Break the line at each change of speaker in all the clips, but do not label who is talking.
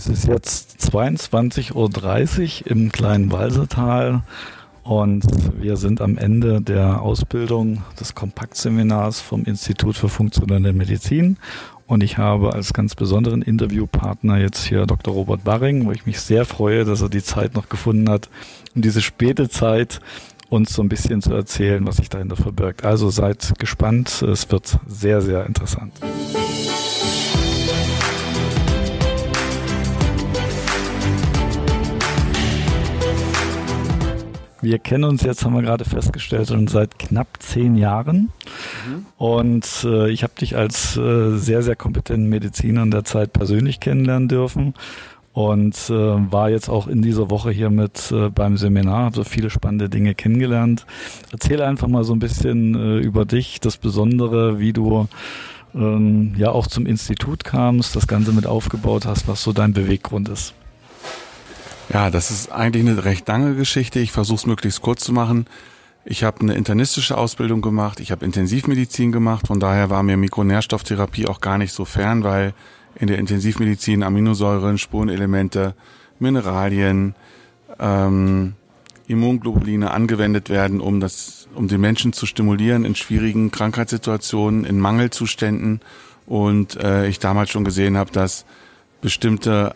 Es ist jetzt 22.30 Uhr im kleinen Walsertal und wir sind am Ende der Ausbildung des Kompaktseminars vom Institut für Funktionelle Medizin. Und ich habe als ganz besonderen Interviewpartner jetzt hier Dr. Robert Barring, wo ich mich sehr freue, dass er die Zeit noch gefunden hat, um diese späte Zeit uns so ein bisschen zu erzählen, was sich dahinter verbirgt. Also seid gespannt, es wird sehr, sehr interessant. Wir kennen uns jetzt, haben wir gerade festgestellt, schon seit knapp zehn Jahren. Mhm. Und äh, ich habe dich als äh, sehr, sehr kompetenten Mediziner in der Zeit persönlich kennenlernen dürfen und äh, war jetzt auch in dieser Woche hier mit äh, beim Seminar, habe so viele spannende Dinge kennengelernt. Erzähle einfach mal so ein bisschen äh, über dich, das Besondere, wie du ähm, ja auch zum Institut kamst, das Ganze mit aufgebaut hast, was so dein Beweggrund ist.
Ja, das ist eigentlich eine recht lange Geschichte. Ich versuche es möglichst kurz zu machen. Ich habe eine internistische Ausbildung gemacht, ich habe Intensivmedizin gemacht, von daher war mir Mikronährstofftherapie auch gar nicht so fern, weil in der Intensivmedizin Aminosäuren, Spurenelemente, Mineralien, ähm, Immunglobuline angewendet werden, um das, um den Menschen zu stimulieren in schwierigen Krankheitssituationen, in Mangelzuständen. Und äh, ich damals schon gesehen habe, dass bestimmte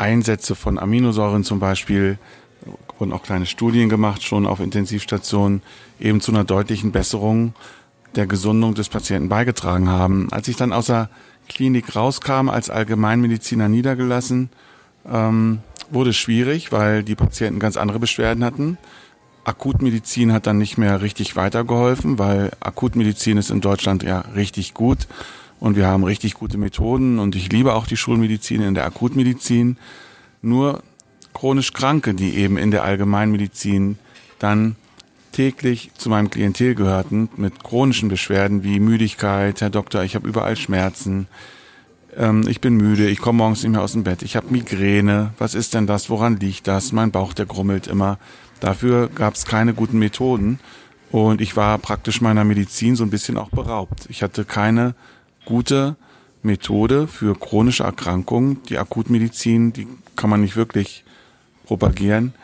Einsätze von Aminosäuren zum Beispiel, wurden auch kleine Studien gemacht, schon auf Intensivstationen, eben zu einer deutlichen Besserung der Gesundung des Patienten beigetragen haben. Als ich dann aus der Klinik rauskam, als Allgemeinmediziner niedergelassen, ähm, wurde schwierig, weil die Patienten ganz andere Beschwerden hatten. Akutmedizin hat dann nicht mehr richtig weitergeholfen, weil Akutmedizin ist in Deutschland ja richtig gut und wir haben richtig gute Methoden und ich liebe auch die Schulmedizin in der Akutmedizin. Nur chronisch Kranke, die eben in der Allgemeinmedizin dann täglich zu meinem Klientel gehörten mit chronischen Beschwerden wie Müdigkeit, Herr Doktor, ich habe überall Schmerzen, ähm, ich bin müde, ich komme morgens nicht mehr aus dem Bett, ich habe Migräne, was ist denn das, woran liegt das, mein Bauch, der grummelt immer. Dafür gab es keine guten Methoden und ich war praktisch meiner Medizin so ein bisschen auch beraubt. Ich hatte keine gute Methode für chronische Erkrankungen. Die Akutmedizin, die kann man nicht wirklich propagieren.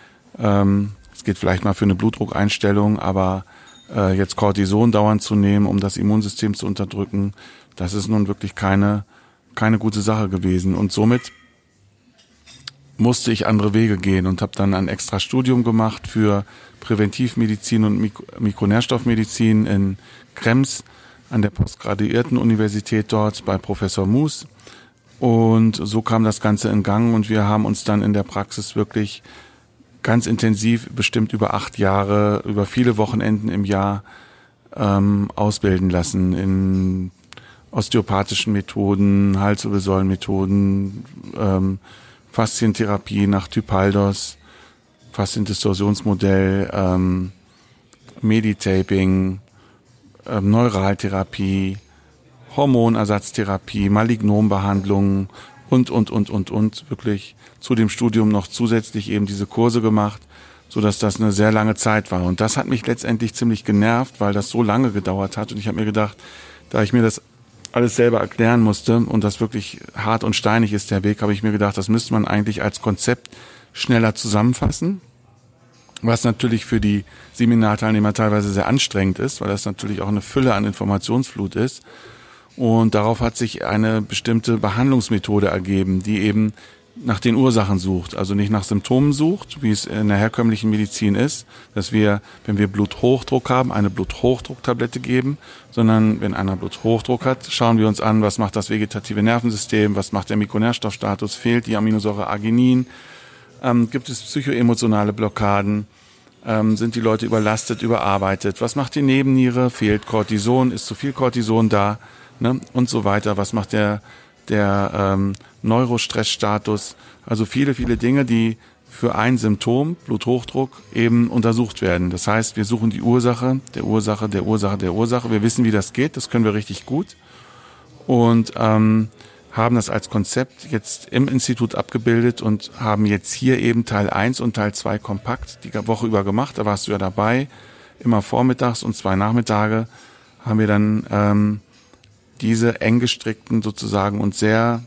Ähm, es geht vielleicht mal für eine Blutdruckeinstellung, aber äh, jetzt Cortison dauernd zu nehmen, um das Immunsystem zu unterdrücken, das ist nun wirklich keine, keine gute Sache gewesen. Und somit musste ich andere Wege gehen und habe dann ein extra Studium gemacht für Präventivmedizin und Mik Mikronährstoffmedizin in Krems an der postgraduierten Universität dort bei Professor Moos. Und so kam das Ganze in Gang und wir haben uns dann in der Praxis wirklich ganz intensiv, bestimmt über acht Jahre, über viele Wochenenden im Jahr ähm, ausbilden lassen in osteopathischen Methoden, Halswirbelsäulenmethoden, ähm, Faszientherapie nach Typaldos, Fasziendistorsionsmodell, ähm, Meditaping, ähm, Neuraltherapie, Hormonersatztherapie, Malignombehandlungen und, und, und, und, und wirklich zu dem Studium noch zusätzlich eben diese Kurse gemacht, so dass das eine sehr lange Zeit war. Und das hat mich letztendlich ziemlich genervt, weil das so lange gedauert hat. Und ich habe mir gedacht, da ich mir das alles selber erklären musste und das wirklich hart und steinig ist der Weg, habe ich mir gedacht, das müsste man eigentlich als Konzept schneller zusammenfassen was natürlich für die Seminarteilnehmer teilweise sehr anstrengend ist, weil das natürlich auch eine Fülle an Informationsflut ist. Und darauf hat sich eine bestimmte Behandlungsmethode ergeben, die eben nach den Ursachen sucht, also nicht nach Symptomen sucht, wie es in der herkömmlichen Medizin ist, dass wir, wenn wir Bluthochdruck haben, eine Bluthochdrucktablette geben, sondern wenn einer Bluthochdruck hat, schauen wir uns an, was macht das vegetative Nervensystem, was macht der Mikronährstoffstatus, fehlt die Aminosäure Arginin, ähm, gibt es psychoemotionale Blockaden? Ähm, sind die Leute überlastet, überarbeitet? Was macht die Nebenniere? Fehlt Cortison? Ist zu viel Cortison da? Ne? Und so weiter. Was macht der, der ähm, Neurostressstatus? Also viele, viele Dinge, die für ein Symptom, Bluthochdruck, eben untersucht werden. Das heißt, wir suchen die Ursache, der Ursache, der Ursache, der Ursache. Wir wissen, wie das geht. Das können wir richtig gut. Und ähm, haben das als Konzept jetzt im Institut abgebildet und haben jetzt hier eben Teil 1 und Teil 2 kompakt die Woche über gemacht. Da warst du ja dabei. Immer vormittags und zwei Nachmittage haben wir dann ähm, diese eng gestrickten sozusagen und sehr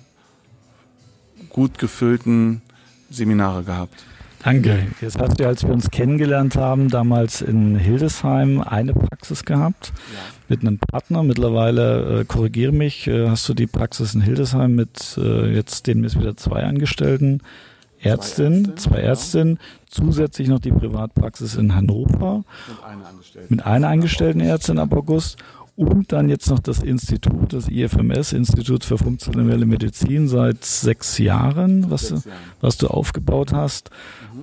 gut gefüllten Seminare gehabt.
Danke. Jetzt hast du, als wir uns kennengelernt haben, damals in Hildesheim eine Praxis gehabt ja. mit einem Partner. Mittlerweile, äh, korrigiere mich, äh, hast du die Praxis in Hildesheim mit äh, jetzt denen ist wieder zwei Angestellten, Ärztin, zwei Ärztinnen, ja. zusätzlich noch die Privatpraxis in Hannover mit einer Angestellten, mit einer Angestellten Ärztin ab August und dann jetzt noch das Institut, das IFMS, Institut für funktionelle Medizin, seit sechs Jahren, was, sechs Jahren. was du aufgebaut hast.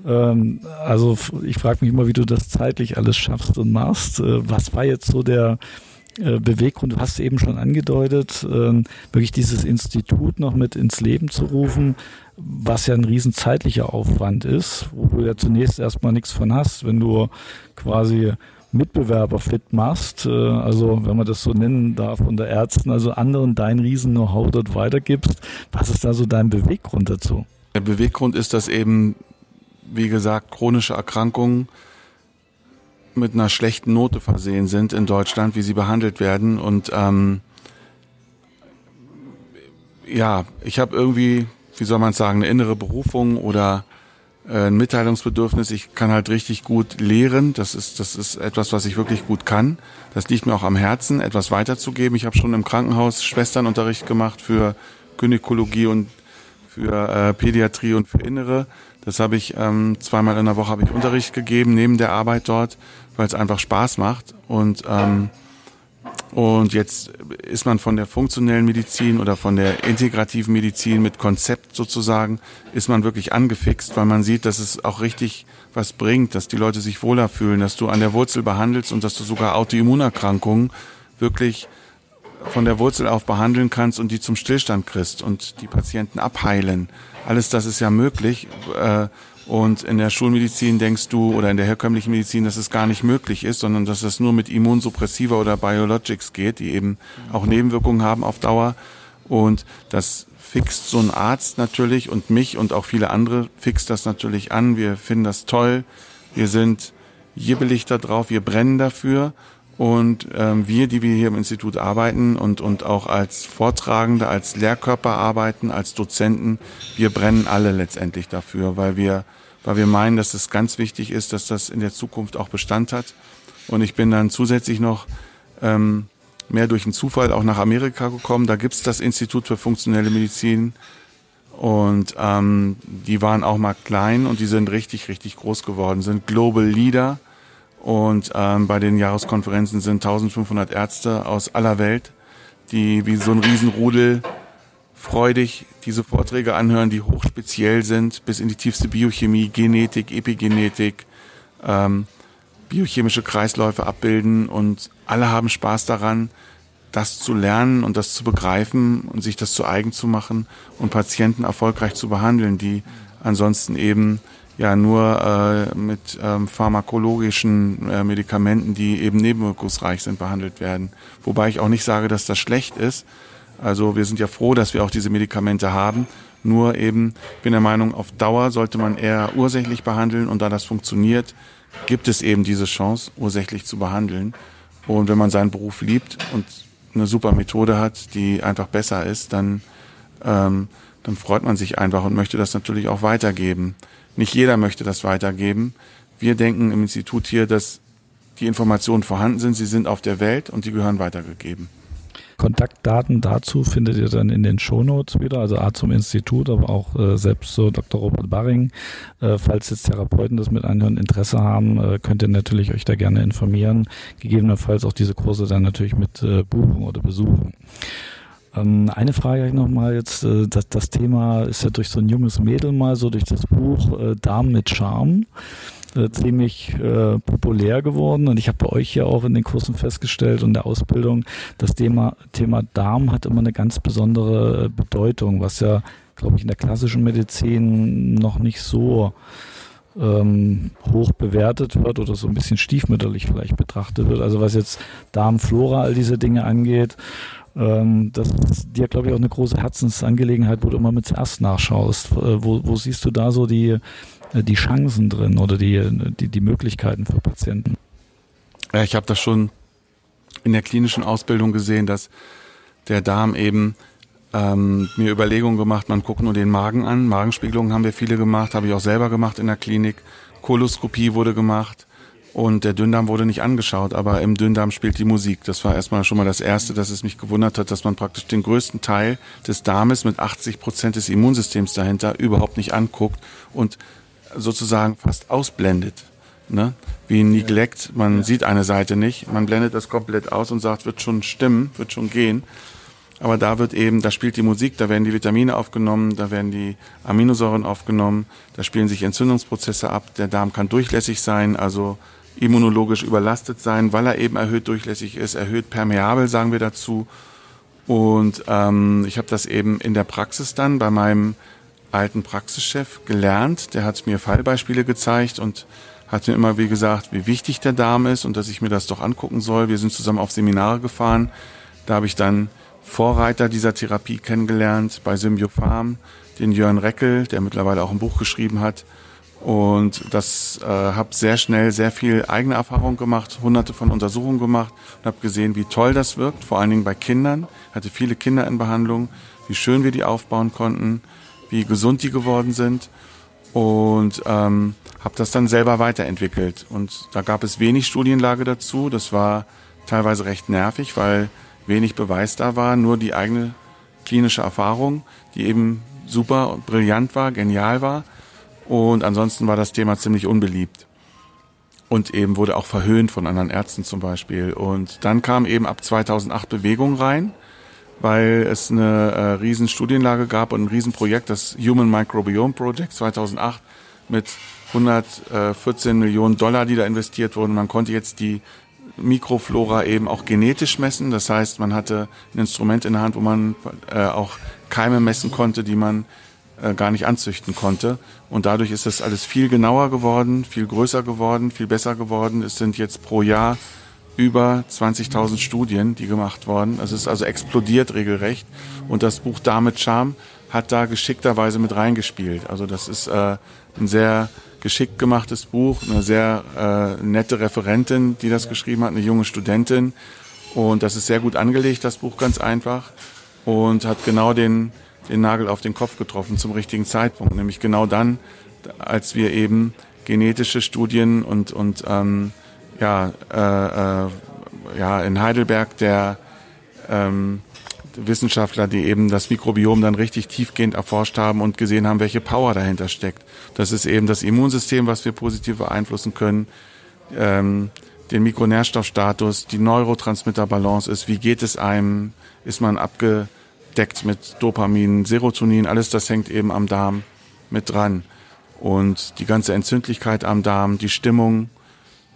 Mhm. Ähm, also ich frage mich immer, wie du das zeitlich alles schaffst und machst. Äh, was war jetzt so der äh, Beweggrund? Du hast eben schon angedeutet, äh, wirklich dieses Institut noch mit ins Leben zu rufen, was ja ein riesen zeitlicher Aufwand ist, wo du ja zunächst erstmal nichts von hast, wenn du quasi Mitbewerber fit machst, äh, also wenn man das so nennen darf unter Ärzten, also anderen dein Riesen-Know-how dort weitergibst. Was ist da so dein Beweggrund dazu?
Der Beweggrund ist, dass eben, wie gesagt, chronische Erkrankungen mit einer schlechten Note versehen sind in Deutschland, wie sie behandelt werden. Und ähm, ja, ich habe irgendwie, wie soll man sagen, eine innere Berufung oder ein Mitteilungsbedürfnis. Ich kann halt richtig gut lehren. Das ist, das ist etwas, was ich wirklich gut kann. Das liegt mir auch am Herzen, etwas weiterzugeben. Ich habe schon im Krankenhaus Schwesternunterricht gemacht für Gynäkologie und für äh, Pädiatrie und für Innere. Das habe ich ähm, zweimal in der Woche habe ich Unterricht gegeben neben der Arbeit dort, weil es einfach Spaß macht und ähm, und jetzt ist man von der funktionellen Medizin oder von der integrativen Medizin mit Konzept sozusagen, ist man wirklich angefixt, weil man sieht, dass es auch richtig was bringt, dass die Leute sich wohler fühlen, dass du an der Wurzel behandelst und dass du sogar Autoimmunerkrankungen wirklich von der Wurzel auf behandeln kannst und die zum Stillstand kriegst und die Patienten abheilen. Alles das ist ja möglich. Und in der Schulmedizin denkst du oder in der herkömmlichen Medizin, dass es gar nicht möglich ist, sondern dass es nur mit Immunsuppressiva oder Biologics geht, die eben auch Nebenwirkungen haben auf Dauer. Und das fixt so ein Arzt natürlich und mich und auch viele andere fixt das natürlich an. Wir finden das toll. Wir sind jibbelig da drauf, wir brennen dafür. Und ähm, wir, die wir hier im Institut arbeiten und, und auch als Vortragende, als Lehrkörper arbeiten, als Dozenten, wir brennen alle letztendlich dafür, weil wir, weil wir meinen, dass es ganz wichtig ist, dass das in der Zukunft auch Bestand hat. Und ich bin dann zusätzlich noch ähm, mehr durch einen Zufall auch nach Amerika gekommen. Da gibt's das Institut für funktionelle Medizin. Und ähm, die waren auch mal klein und die sind richtig, richtig groß geworden, sind Global Leader und ähm, bei den Jahreskonferenzen sind 1500 Ärzte aus aller Welt, die wie so ein Riesenrudel freudig diese Vorträge anhören, die hochspeziell sind, bis in die tiefste Biochemie, Genetik, Epigenetik, ähm, biochemische Kreisläufe abbilden. Und alle haben Spaß daran, das zu lernen und das zu begreifen und sich das zu eigen zu machen und Patienten erfolgreich zu behandeln, die ansonsten eben ja nur äh, mit ähm, pharmakologischen äh, Medikamenten, die eben nebenwirkungsreich sind, behandelt werden. Wobei ich auch nicht sage, dass das schlecht ist. Also wir sind ja froh, dass wir auch diese Medikamente haben. Nur eben bin der Meinung, auf Dauer sollte man eher ursächlich behandeln und da das funktioniert, gibt es eben diese Chance, ursächlich zu behandeln. Und wenn man seinen Beruf liebt und eine super Methode hat, die einfach besser ist, dann, ähm, dann freut man sich einfach und möchte das natürlich auch weitergeben. Nicht jeder möchte das weitergeben. Wir denken im Institut hier, dass die Informationen vorhanden sind, sie sind auf der Welt und die gehören weitergegeben.
Kontaktdaten dazu findet ihr dann in den Shownotes wieder, also A zum Institut, aber auch äh, selbst so Dr. Robert Barring. Äh, falls jetzt Therapeuten das mit anhören, Interesse haben, äh, könnt ihr natürlich euch da gerne informieren. Gegebenenfalls auch diese Kurse dann natürlich mit äh, buchen oder besuchen. Ähm, eine Frage nochmal jetzt, äh, das, das Thema ist ja durch so ein junges Mädel mal so durch das Buch äh, Damen mit Charme äh, ziemlich äh, populär geworden und ich habe bei euch ja auch in den Kursen festgestellt und der Ausbildung, das Thema, Thema Darm hat immer eine ganz besondere äh, Bedeutung, was ja, glaube ich, in der klassischen Medizin noch nicht so ähm, hoch bewertet wird oder so ein bisschen stiefmütterlich vielleicht betrachtet wird. Also was jetzt Darmflora, all diese Dinge angeht, ähm, das ist dir, glaube ich, auch eine große Herzensangelegenheit, wo du immer mit zuerst nachschaust. Äh, wo, wo siehst du da so die, äh, die Chancen drin oder die, die, die Möglichkeiten für Patienten?
Ja, ich habe das schon in der klinischen Ausbildung gesehen, dass der Darm eben ähm, mir Überlegungen gemacht, man guckt nur den Magen an. Magenspiegelungen haben wir viele gemacht, habe ich auch selber gemacht in der Klinik. Koloskopie wurde gemacht und der Dünndarm wurde nicht angeschaut, aber im Dünndarm spielt die Musik. Das war erstmal schon mal das Erste, dass es mich gewundert hat, dass man praktisch den größten Teil des Darmes mit 80 Prozent des Immunsystems dahinter überhaupt nicht anguckt und sozusagen fast ausblendet. Ne? Wie ein Neglect, man ja. sieht eine Seite nicht, man blendet das komplett aus und sagt, wird schon stimmen, wird schon gehen. Aber da wird eben, da spielt die Musik, da werden die Vitamine aufgenommen, da werden die Aminosäuren aufgenommen, da spielen sich Entzündungsprozesse ab. Der Darm kann durchlässig sein, also immunologisch überlastet sein, weil er eben erhöht durchlässig ist, erhöht permeabel, sagen wir dazu. Und ähm, ich habe das eben in der Praxis dann bei meinem alten Praxischef gelernt. Der hat mir Fallbeispiele gezeigt und hat mir immer wie gesagt, wie wichtig der Darm ist und dass ich mir das doch angucken soll. Wir sind zusammen auf Seminare gefahren. Da habe ich dann Vorreiter dieser Therapie kennengelernt bei Symbiofarm, den Jörn Reckel, der mittlerweile auch ein Buch geschrieben hat. Und das äh, habe sehr schnell sehr viel eigene Erfahrung gemacht, hunderte von Untersuchungen gemacht und habe gesehen, wie toll das wirkt, vor allen Dingen bei Kindern. Hatte viele Kinder in Behandlung, wie schön wir die aufbauen konnten, wie gesund die geworden sind und ähm, habe das dann selber weiterentwickelt. Und da gab es wenig Studienlage dazu. Das war teilweise recht nervig, weil wenig Beweis da war, nur die eigene klinische Erfahrung, die eben super und brillant war, genial war. Und ansonsten war das Thema ziemlich unbeliebt. Und eben wurde auch verhöhnt von anderen Ärzten zum Beispiel. Und dann kam eben ab 2008 Bewegung rein, weil es eine äh, riesen Studienlage gab und ein Riesenprojekt, das Human Microbiome Project 2008 mit 114 Millionen Dollar, die da investiert wurden. Man konnte jetzt die Mikroflora eben auch genetisch messen. Das heißt, man hatte ein Instrument in der Hand, wo man äh, auch Keime messen konnte, die man äh, gar nicht anzüchten konnte. Und dadurch ist das alles viel genauer geworden, viel größer geworden, viel besser geworden. Es sind jetzt pro Jahr über 20.000 Studien, die gemacht worden. Es ist also explodiert regelrecht. Und das Buch Damit Charme hat da geschickterweise mit reingespielt. Also das ist äh, ein sehr geschickt gemachtes Buch, eine sehr äh, nette Referentin, die das geschrieben hat, eine junge Studentin. Und das ist sehr gut angelegt, das Buch ganz einfach. Und hat genau den, den Nagel auf den Kopf getroffen zum richtigen Zeitpunkt. Nämlich genau dann, als wir eben genetische Studien und, und ähm, ja, äh, äh, ja, in Heidelberg der ähm, Wissenschaftler, die eben das Mikrobiom dann richtig tiefgehend erforscht haben und gesehen haben, welche Power dahinter steckt. Das ist eben das Immunsystem, was wir positiv beeinflussen können, ähm, den Mikronährstoffstatus, die Neurotransmitterbalance ist, wie geht es einem, ist man abgedeckt mit Dopamin, Serotonin, alles das hängt eben am Darm mit dran. Und die ganze Entzündlichkeit am Darm, die Stimmung,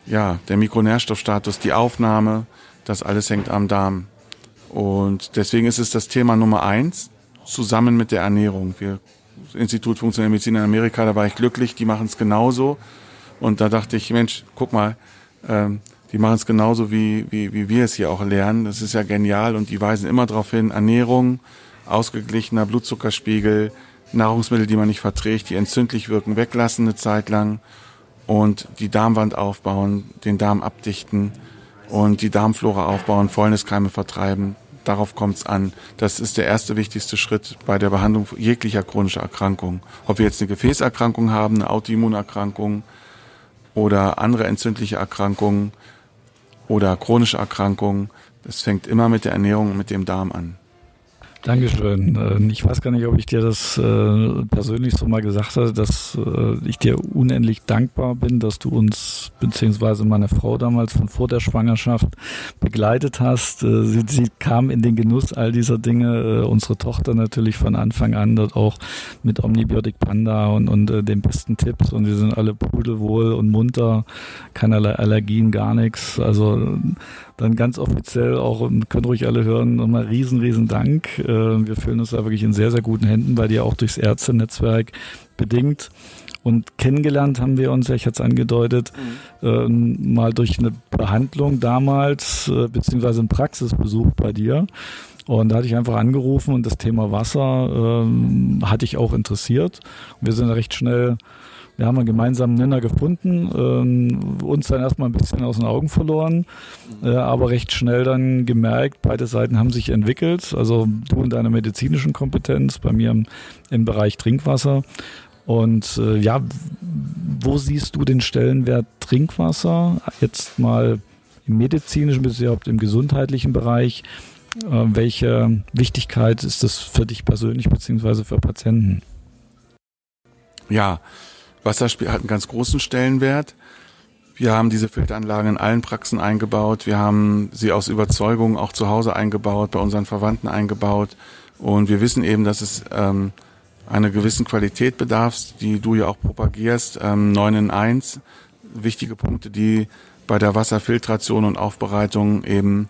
ja, der Mikronährstoffstatus, die Aufnahme, das alles hängt am Darm und deswegen ist es das Thema Nummer eins, zusammen mit der Ernährung. Wir, Institut Funktionelle Medizin in Amerika, da war ich glücklich, die machen es genauso. Und da dachte ich, Mensch, guck mal, ähm, die machen es genauso, wie, wie, wie wir es hier auch lernen. Das ist ja genial und die weisen immer darauf hin, Ernährung, ausgeglichener Blutzuckerspiegel, Nahrungsmittel, die man nicht verträgt, die entzündlich wirken, weglassen eine Zeit lang und die Darmwand aufbauen, den Darm abdichten und die Darmflora aufbauen, Fäulniskeime vertreiben. Darauf kommt es an. Das ist der erste wichtigste Schritt bei der Behandlung jeglicher chronischer Erkrankung. Ob wir jetzt eine Gefäßerkrankung haben, eine Autoimmunerkrankung oder andere entzündliche Erkrankungen oder chronische Erkrankungen, das fängt immer mit der Ernährung und mit dem Darm an.
Dankeschön. Ähm, ich weiß gar nicht, ob ich dir das äh, persönlich so mal gesagt habe, dass äh, ich dir unendlich dankbar bin, dass du uns beziehungsweise meine Frau damals von vor der Schwangerschaft begleitet hast. Äh, sie, sie kam in den Genuss all dieser Dinge. Unsere Tochter natürlich von Anfang an dort auch mit Omnibiotik Panda und, und den besten Tipps und wir sind alle pudelwohl und munter, keinerlei Allergien, gar nichts. Also dann ganz offiziell auch, können ruhig alle hören, nochmal riesen, riesen Dank. Äh, wir fühlen uns da wirklich in sehr, sehr guten Händen, bei dir auch durchs Ärztenetzwerk bedingt. Und kennengelernt haben wir uns, ja, ich hatte es angedeutet, mhm. ähm, mal durch eine Behandlung damals, äh, beziehungsweise einen Praxisbesuch bei dir. Und da hatte ich einfach angerufen und das Thema Wasser ähm, hatte ich auch interessiert. wir sind recht schnell wir haben einen gemeinsamen Nenner gefunden, ähm, uns dann erstmal ein bisschen aus den Augen verloren, äh, aber recht schnell dann gemerkt, beide Seiten haben sich entwickelt. Also du in deiner medizinischen Kompetenz, bei mir im, im Bereich Trinkwasser. Und äh, ja, wo siehst du den Stellenwert Trinkwasser jetzt mal im medizinischen bis überhaupt im gesundheitlichen Bereich? Äh, welche Wichtigkeit ist das für dich persönlich beziehungsweise für Patienten?
Ja, Wasserspiel hat einen ganz großen Stellenwert. Wir haben diese Filteranlagen in allen Praxen eingebaut. Wir haben sie aus Überzeugung auch zu Hause eingebaut, bei unseren Verwandten eingebaut. Und wir wissen eben, dass es ähm, einer gewissen Qualität bedarf, die du ja auch propagierst. Ähm, 9 in 1, wichtige Punkte, die bei der Wasserfiltration und Aufbereitung eben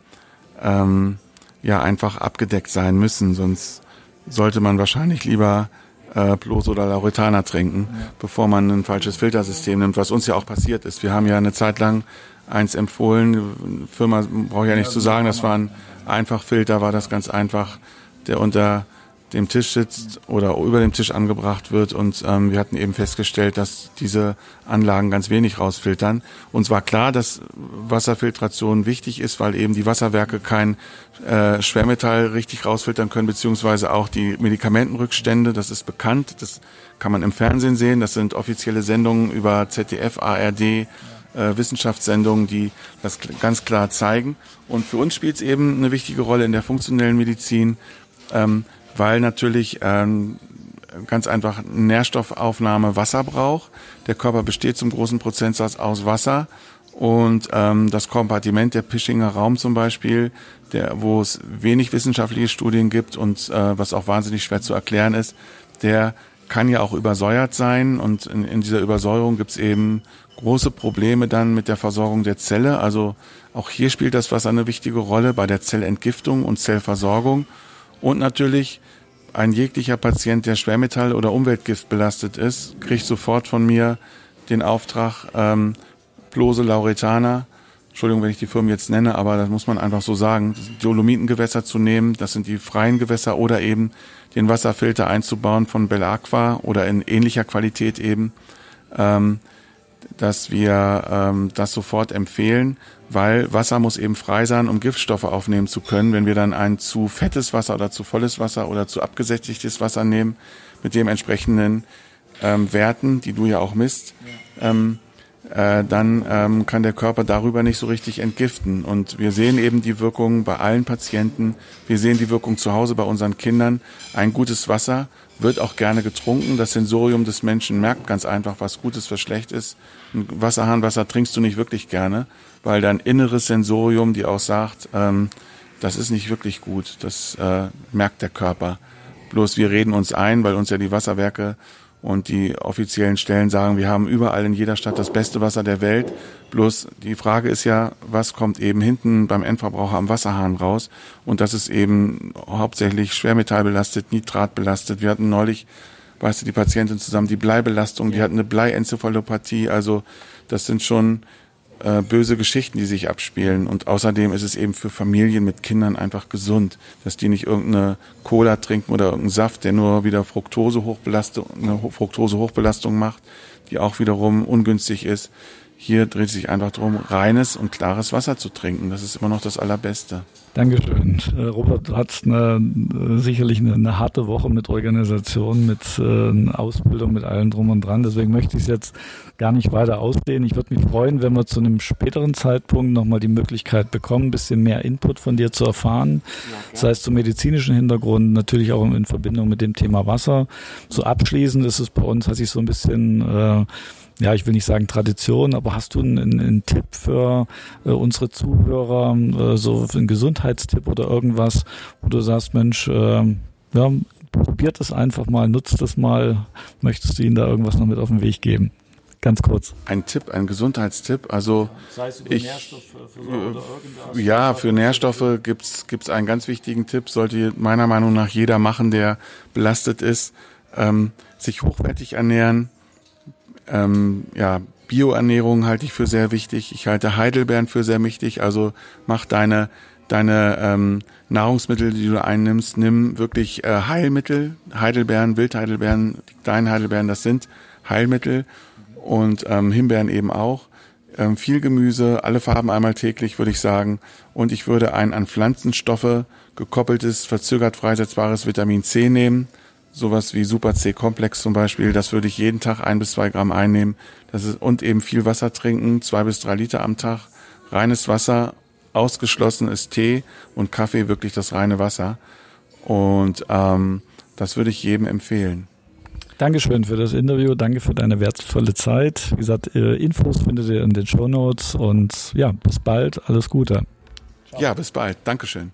ähm, ja einfach abgedeckt sein müssen. Sonst sollte man wahrscheinlich lieber äh, Plus oder Lauretana trinken, ja. bevor man ein falsches Filtersystem nimmt, was uns ja auch passiert ist. Wir haben ja eine Zeit lang eins empfohlen, Firma brauche ich ja nicht ja, zu sagen, das war ein Einfachfilter, war das ganz einfach, der unter dem Tisch sitzt oder über dem Tisch angebracht wird. Und ähm, wir hatten eben festgestellt, dass diese Anlagen ganz wenig rausfiltern. Uns war klar, dass Wasserfiltration wichtig ist, weil eben die Wasserwerke kein äh, Schwermetall richtig rausfiltern können, beziehungsweise auch die Medikamentenrückstände. Das ist bekannt. Das kann man im Fernsehen sehen. Das sind offizielle Sendungen über ZDF, ARD. Äh, Wissenschaftssendungen, die das ganz klar zeigen. Und für uns spielt es eben eine wichtige Rolle in der funktionellen Medizin, ähm, weil natürlich ähm, ganz einfach Nährstoffaufnahme Wasser braucht. Der Körper besteht zum großen Prozentsatz aus Wasser und ähm, das Kompartiment der Pischinger Raum zum Beispiel, der, wo es wenig wissenschaftliche Studien gibt und äh, was auch wahnsinnig schwer zu erklären ist, der kann ja auch übersäuert sein und in, in dieser Übersäuerung gibt es eben große Probleme dann mit der Versorgung der Zelle. Also auch hier spielt das Wasser eine wichtige Rolle bei der Zellentgiftung und Zellversorgung. Und natürlich ein jeglicher Patient, der Schwermetall oder Umweltgift belastet ist, kriegt sofort von mir den Auftrag, ähm, Blose Lauretana, Entschuldigung, wenn ich die Firmen jetzt nenne, aber das muss man einfach so sagen, Dolomitengewässer zu nehmen, das sind die freien Gewässer oder eben den Wasserfilter einzubauen von Bellaqua oder in ähnlicher Qualität eben, ähm, dass wir ähm, das sofort empfehlen weil Wasser muss eben frei sein, um Giftstoffe aufnehmen zu können. Wenn wir dann ein zu fettes Wasser oder zu volles Wasser oder zu abgesättigtes Wasser nehmen, mit dem entsprechenden ähm, Werten, die du ja auch misst, ähm, äh, dann ähm, kann der Körper darüber nicht so richtig entgiften. Und wir sehen eben die Wirkung bei allen Patienten. Wir sehen die Wirkung zu Hause bei unseren Kindern. Ein gutes Wasser wird auch gerne getrunken. Das Sensorium des Menschen merkt ganz einfach, was gut ist, was schlecht ist. Ein Wasserhahnwasser trinkst du nicht wirklich gerne weil dein inneres Sensorium dir auch sagt, ähm, das ist nicht wirklich gut, das äh, merkt der Körper. Bloß wir reden uns ein, weil uns ja die Wasserwerke und die offiziellen Stellen sagen, wir haben überall in jeder Stadt das beste Wasser der Welt. Bloß die Frage ist ja, was kommt eben hinten beim Endverbraucher am Wasserhahn raus? Und das ist eben hauptsächlich schwermetallbelastet, nitratbelastet. Wir hatten neulich, weißt du, die Patientin zusammen die Bleibelastung, die hat eine Bleienzephalopathie. Also das sind schon äh, böse Geschichten, die sich abspielen. Und außerdem ist es eben für Familien mit Kindern einfach gesund, dass die nicht irgendeine Cola trinken oder irgendeinen Saft, der nur wieder Fructose-Hochbelastung, eine Fructose-Hochbelastung macht, die auch wiederum ungünstig ist. Hier dreht es sich einfach darum, reines und klares Wasser zu trinken. Das ist immer noch das Allerbeste.
Dankeschön. Äh, Robert, du hattest eine, äh, sicherlich eine, eine, harte Woche mit Organisation, mit äh, Ausbildung, mit allem drum und dran. Deswegen möchte ich es jetzt gar nicht weiter ausdehnen. Ich würde mich freuen, wenn wir zu einem späteren Zeitpunkt nochmal die Möglichkeit bekommen, ein bisschen mehr Input von dir zu erfahren. Ja, sei es zum medizinischen Hintergrund, natürlich auch in Verbindung mit dem Thema Wasser. So abschließend ist es bei uns, hat sich so ein bisschen äh, ja, ich will nicht sagen Tradition, aber hast du einen, einen Tipp für äh, unsere Zuhörer, äh, so einen Gesundheitstipp oder irgendwas, wo du sagst, Mensch, äh, ja, probiert es einfach mal, nutzt es mal. Möchtest du ihnen da irgendwas noch mit auf den Weg geben? Ganz kurz.
Ein Tipp, ein Gesundheitstipp. Also Sei es über ich, Nährstoffe für äh, ja, für Nährstoffe gibt's gibt's einen ganz wichtigen Tipp. Sollte meiner Meinung nach jeder machen, der belastet ist, ähm, sich hochwertig ernähren ähm, ja, Bioernährung halte ich für sehr wichtig. Ich halte Heidelbeeren für sehr wichtig. Also mach deine deine ähm, Nahrungsmittel, die du einnimmst, nimm wirklich äh, Heilmittel, Heidelbeeren, Wildheidelbeeren, kleinen Heidelbeeren, das sind Heilmittel und ähm, Himbeeren eben auch. Ähm, viel Gemüse, alle Farben einmal täglich, würde ich sagen. Und ich würde ein an Pflanzenstoffe gekoppeltes, verzögert freisetzbares Vitamin C nehmen. Sowas wie Super C-Komplex zum Beispiel. Das würde ich jeden Tag ein bis zwei Gramm einnehmen. Das ist, und eben viel Wasser trinken, zwei bis drei Liter am Tag. Reines Wasser, ausgeschlossen ist Tee und Kaffee wirklich das reine Wasser. Und ähm, das würde ich jedem empfehlen.
Dankeschön für das Interview, danke für deine wertvolle Zeit. Wie gesagt, Infos findet ihr in den Show Notes und ja, bis bald, alles Gute.
Ciao. Ja, bis bald. Dankeschön.